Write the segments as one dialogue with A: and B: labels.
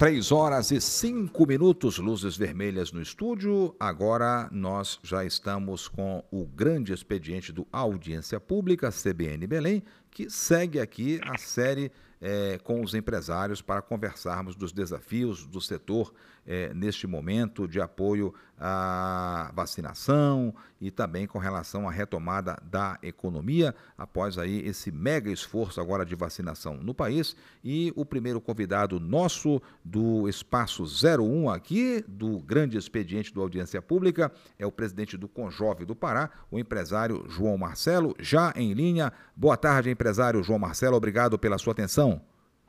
A: Três horas e cinco minutos, luzes vermelhas no estúdio. Agora nós já estamos com o grande expediente do Audiência Pública, CBN Belém, que segue aqui a série é, com os empresários para conversarmos dos desafios do setor é, neste momento de apoio à vacinação e também com relação à retomada da economia após aí esse mega esforço agora de vacinação no país. E o primeiro convidado nosso do Espaço 01 aqui, do grande expediente do Audiência Pública, é o presidente do Conjove do Pará, o empresário João Marcelo, já em linha. Boa tarde, empresário João Marcelo, obrigado pela sua atenção.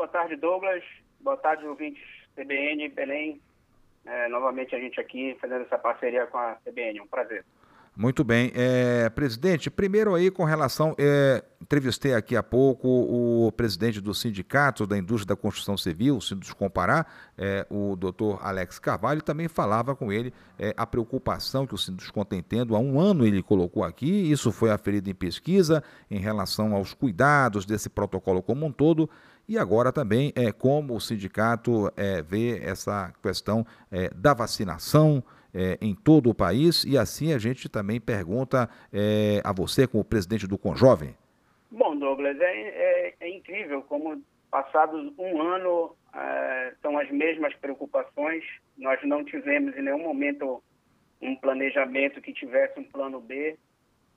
B: Boa tarde, Douglas. Boa tarde, ouvintes CBN, Belém. É, novamente a gente aqui fazendo essa parceria com a CBN. Um prazer.
A: Muito bem. É, presidente, primeiro aí com relação. É, entrevistei aqui há pouco o presidente do Sindicato da Indústria da Construção Civil, o Sindicato Comparar, é, o doutor Alex Carvalho, também falava com ele é, a preocupação que o Sindicato tem tendo. Há um ano ele colocou aqui, isso foi aferido em pesquisa em relação aos cuidados desse protocolo como um todo e agora também é como o sindicato é, vê essa questão é, da vacinação é, em todo o país e assim a gente também pergunta é, a você como presidente do Conjovem.
B: Bom, Douglas, é, é, é incrível como passados um ano é, são as mesmas preocupações. Nós não tivemos em nenhum momento um planejamento que tivesse um plano B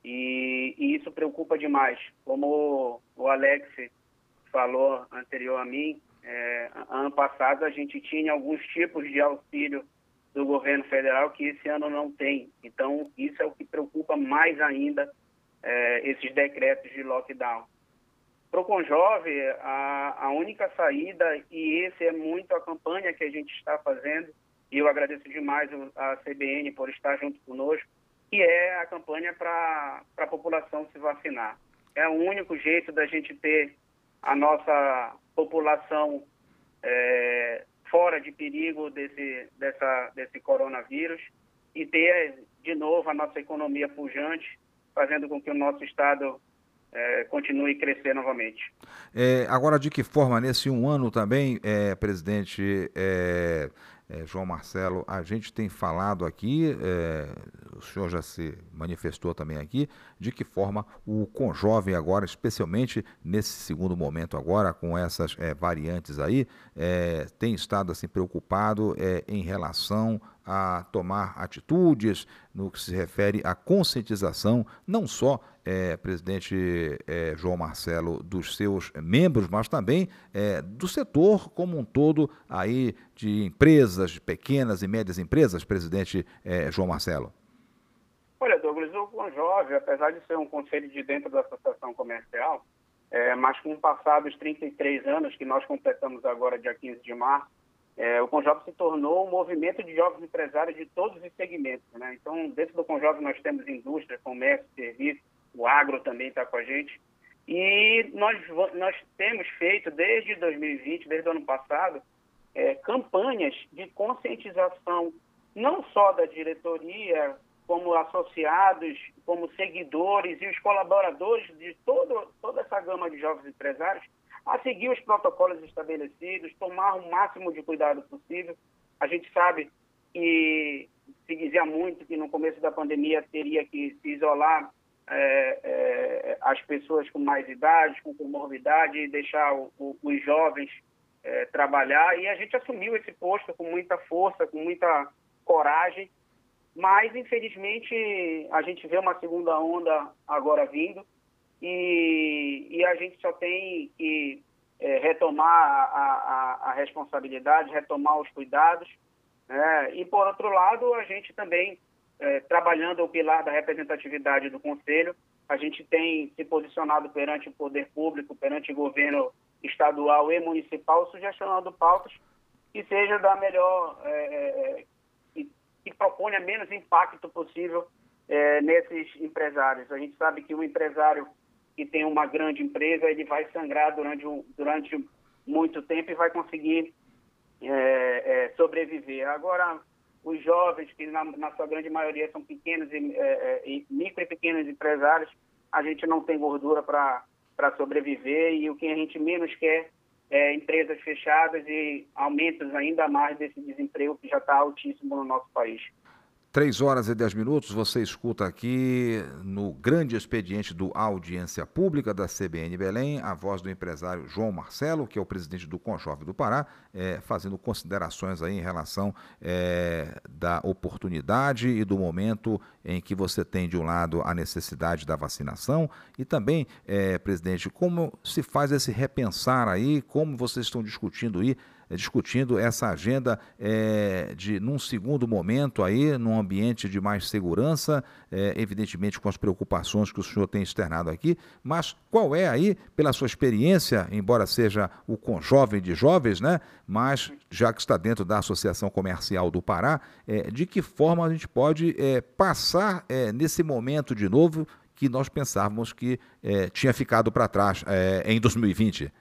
B: e, e isso preocupa demais. Como o Alex falou anterior a mim, é, ano passado a gente tinha alguns tipos de auxílio do governo federal que esse ano não tem. Então, isso é o que preocupa mais ainda é, esses decretos de lockdown. Para o Conjove, a, a única saída, e esse é muito a campanha que a gente está fazendo, e eu agradeço demais a CBN por estar junto conosco, que é a campanha para a população se vacinar. É o único jeito da gente ter a nossa população é, fora de perigo desse, dessa, desse coronavírus e ter de novo a nossa economia pujante, fazendo com que o nosso Estado é, continue crescer novamente.
A: É, agora, de que forma, nesse um ano também, é, presidente, é, João Marcelo, a gente tem falado aqui, é, o senhor já se manifestou também aqui, de que forma o Conjovem agora, especialmente nesse segundo momento agora, com essas é, variantes aí, é, tem estado assim preocupado é, em relação a tomar atitudes no que se refere à conscientização, não só, é, presidente é, João Marcelo, dos seus membros, mas também é, do setor como um todo aí de empresas, de pequenas e médias empresas, presidente é, João Marcelo.
B: Olha, Douglas, o Conjove, apesar de ser um conselho de dentro da associação comercial, é, mas com o passar dos 33 anos que nós completamos agora, dia 15 de março, é, o Conjove se tornou um movimento de jovens empresários de todos os segmentos. Né? Então, dentro do Conjove nós temos indústria, comércio, serviço, o agro também está com a gente. E nós, nós temos feito desde 2020, desde o ano passado, é, campanhas de conscientização, não só da diretoria, como associados, como seguidores e os colaboradores de todo, toda essa gama de jovens empresários, a seguir os protocolos estabelecidos, tomar o máximo de cuidado possível. A gente sabe que se dizia muito que no começo da pandemia teria que se isolar é, é, as pessoas com mais idade, com comorbidade, e deixar o, o, os jovens é, trabalhar. E a gente assumiu esse posto com muita força, com muita coragem, mas infelizmente a gente vê uma segunda onda agora vindo e, e a gente só tem que é, retomar a, a, a, responsabilidade, retomar os cuidados. Né? E, por outro lado, a gente também, é, trabalhando o pilar da representatividade do Conselho, a gente tem se posicionado perante o poder público, perante o governo estadual e municipal, sugestionando pautas que sejam da melhor, é, é que, que proponha menos impacto possível é, nesses empresários. A gente sabe que o empresário que tem uma grande empresa, ele vai sangrar durante, durante muito tempo e vai conseguir é, é, sobreviver. Agora, os jovens, que na, na sua grande maioria são pequenos e, é, e micro e pequenos empresários, a gente não tem gordura para sobreviver e o que a gente menos quer é empresas fechadas e aumentos ainda mais desse desemprego que já está altíssimo no nosso país.
A: 3 horas e 10 minutos, você escuta aqui no grande expediente do Audiência Pública da CBN Belém, a voz do empresário João Marcelo, que é o presidente do Conjove do Pará, é, fazendo considerações aí em relação é, da oportunidade e do momento em que você tem, de um lado, a necessidade da vacinação e também, é, presidente, como se faz esse repensar aí, como vocês estão discutindo aí discutindo essa agenda é, de, num segundo momento aí, num ambiente de mais segurança, é, evidentemente com as preocupações que o senhor tem externado aqui, mas qual é aí, pela sua experiência, embora seja o jovem de jovens, né? Mas já que está dentro da Associação Comercial do Pará, é, de que forma a gente pode é, passar é, nesse momento de novo que nós pensávamos que é, tinha ficado para trás em 2020?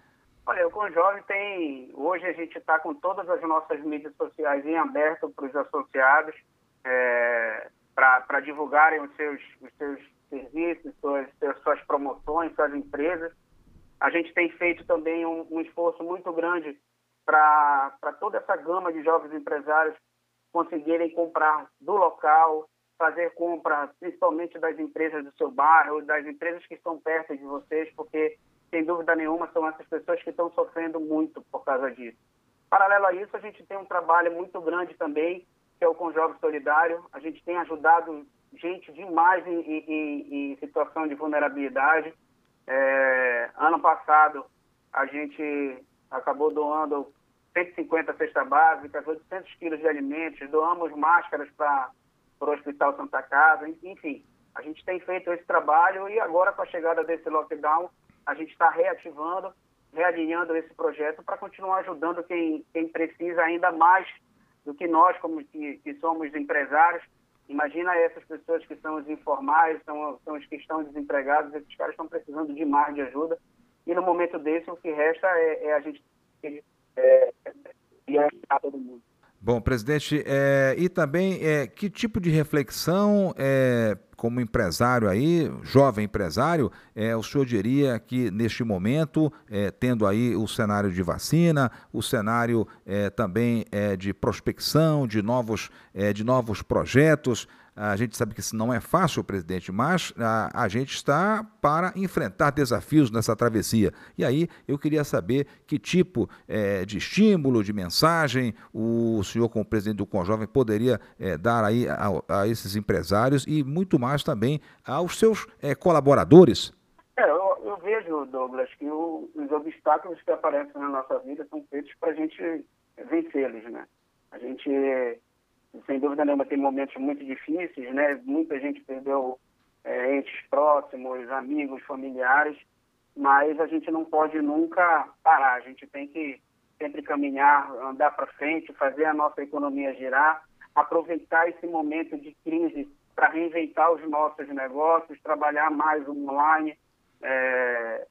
B: Olha, o Conjove tem. Hoje a gente está com todas as nossas mídias sociais em aberto para os associados, é, para divulgarem os seus, os seus serviços, suas, suas promoções, suas empresas. A gente tem feito também um, um esforço muito grande para toda essa gama de jovens empresários conseguirem comprar do local, fazer compra principalmente das empresas do seu bairro, das empresas que estão perto de vocês, porque sem dúvida nenhuma, são essas pessoas que estão sofrendo muito por causa disso. Paralelo a isso, a gente tem um trabalho muito grande também, que é o Conjove Solidário. A gente tem ajudado gente demais em, em, em situação de vulnerabilidade. É, ano passado, a gente acabou doando 150 cestas básicas, 800 quilos de alimentos, doamos máscaras para o Hospital Santa Casa, enfim. A gente tem feito esse trabalho e agora, com a chegada desse lockdown, a gente está reativando, realinhando esse projeto para continuar ajudando quem, quem precisa ainda mais do que nós, como que, que somos empresários. Imagina essas pessoas que são os informais, são, são os que estão desempregados, esses caras estão precisando de mais de ajuda. E no momento desse, o que resta é, é a gente é, é, ajudar todo mundo.
A: Bom, presidente, é, e também é, que tipo de reflexão, é, como empresário aí, jovem empresário, é, o senhor diria que neste momento, é, tendo aí o cenário de vacina, o cenário é, também é, de prospecção, de novos, de novos projetos, a gente sabe que isso não é fácil, presidente, mas a, a gente está para enfrentar desafios nessa travessia. E aí eu queria saber que tipo é, de estímulo, de mensagem o senhor, como presidente do Conjovem, poderia é, dar aí a, a, esses empresários e muito mais também aos seus colaboradores.
B: É, eu, eu, vejo, Douglas, que o, os obstáculos que aparecem na nossa vida são feitos para a gente vencê-los, né? A gente sem dúvida nenhuma, tem momentos muito difíceis, né? Muita gente perdeu é, entes próximos, amigos, familiares, mas a gente não pode nunca parar. A gente tem que sempre caminhar, andar para frente, fazer a nossa economia girar, aproveitar esse momento de crise para reinventar os nossos negócios, trabalhar mais online é,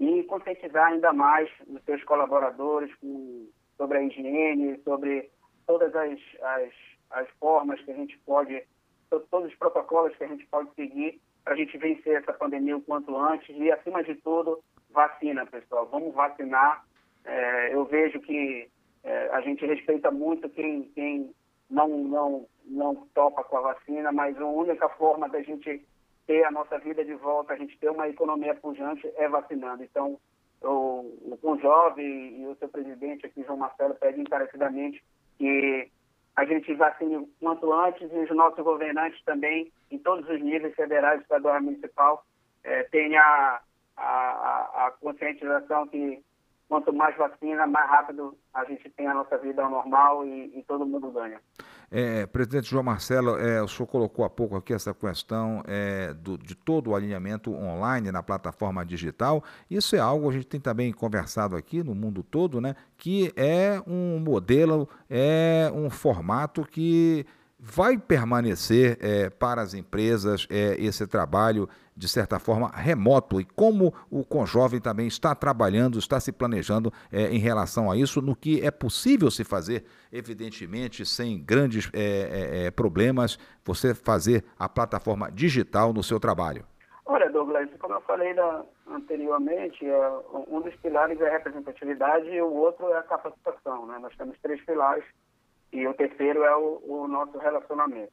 B: e conscientizar ainda mais os seus colaboradores com, sobre a higiene, sobre todas as, as as formas que a gente pode, todos os protocolos que a gente pode seguir para a gente vencer essa pandemia o quanto antes e, acima de tudo, vacina, pessoal. Vamos vacinar. É, eu vejo que é, a gente respeita muito quem, quem não, não, não topa com a vacina, mas a única forma da gente ter a nossa vida de volta, a gente ter uma economia pujante é vacinando. Então, o, o Conjove e o seu presidente aqui, João Marcelo, pedem encarecidamente que a gente vacine quanto antes e os nossos governantes também, em todos os níveis, federais, estadual e municipal, é, tenha a, a, a, conscientização que quanto mais vacina, mais rápido a gente tem a nossa vida normal e, e todo mundo ganha.
A: É, presidente João Marcelo, é, o senhor colocou há pouco aqui essa questão é, do, de todo o alinhamento online na plataforma digital. Isso é algo, a gente tem também conversado aqui no mundo todo, né, que é um modelo, é um formato que vai permanecer é, para as empresas é, esse trabalho, de certa forma, remoto? E como o Conjovem também está trabalhando, está se planejando é, em relação a isso, no que é possível se fazer, evidentemente, sem grandes é, é, é, problemas, você fazer a plataforma digital no seu trabalho?
B: Olha, Douglas, como eu falei da, anteriormente, um dos pilares é a representatividade e o outro é a capacitação. Né? Nós temos três pilares e o terceiro é o, o nosso relacionamento.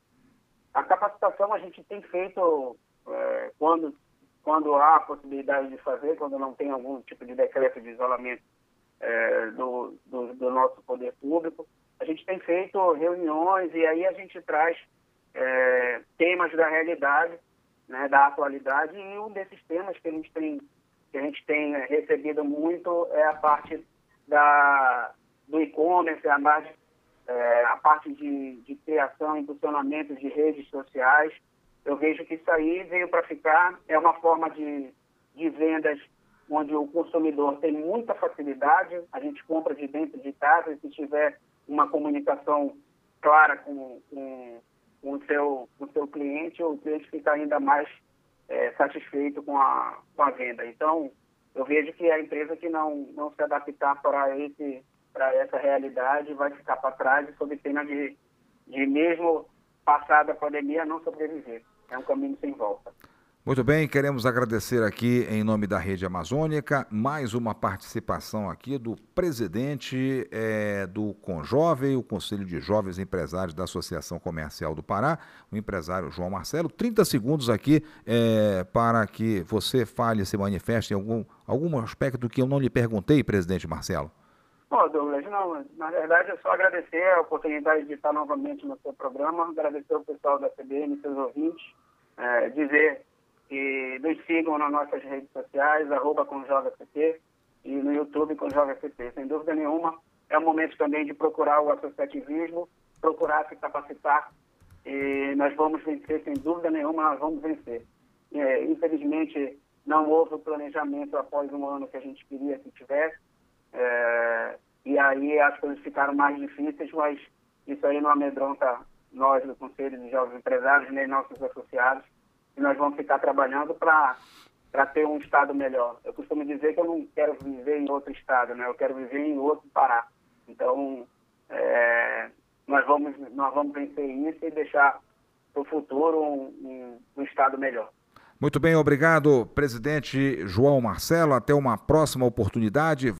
B: A capacitação a gente tem feito é, quando, quando há a possibilidade de fazer, quando não tem algum tipo de decreto de isolamento é, do, do, do, nosso poder público. A gente tem feito reuniões e aí a gente traz é, temas da realidade, né, da atualidade, e um desses temas que a gente tem, que a gente tem recebido muito é a parte da, do e-commerce, a parte é, a parte de, de criação e funcionamento de redes sociais. Eu vejo que isso aí veio para ficar, é uma forma de, de vendas onde o consumidor tem muita facilidade, a gente compra de dentro de casa, se tiver uma comunicação clara com, com, com, o, seu, com o seu cliente, o cliente fica ainda mais é, satisfeito com a, com a venda. Então, eu vejo que a empresa que não, não se adaptar para esse para essa realidade vai ficar para trás e sob pena de, de mesmo passada a pandemia não sobreviver. É um caminho sem volta.
A: Muito bem, queremos agradecer aqui em nome da Rede Amazônica mais uma participação aqui do presidente é, do Conjovem, o Conselho de Jovens Empresários da Associação Comercial do Pará, o empresário João Marcelo. 30 segundos aqui é, para que você fale, se manifeste em algum, algum aspecto que eu não lhe perguntei, presidente Marcelo.
B: Bom, Douglas, não, na verdade é só agradecer a oportunidade de estar novamente no seu programa, agradecer ao pessoal da CBN, seus ouvintes, é, dizer que nos sigam nas nossas redes sociais, arroba com JCP, e no YouTube com JCP. Sem dúvida nenhuma, é o momento também de procurar o associativismo, procurar se capacitar, e nós vamos vencer, sem dúvida nenhuma, nós vamos vencer. É, infelizmente, não houve o planejamento após um ano que a gente queria que tivesse, é, e aí as coisas ficaram mais difíceis, mas isso aí não amedronta nós do Conselho de Jovens Empresários, nem nossos associados, e nós vamos ficar trabalhando para ter um estado melhor. Eu costumo dizer que eu não quero viver em outro estado, né? Eu quero viver em outro Pará. Então, é, nós vamos nós vamos vencer isso e deixar para o futuro um, um, um estado melhor.
A: Muito bem, obrigado, presidente João Marcelo. Até uma próxima oportunidade.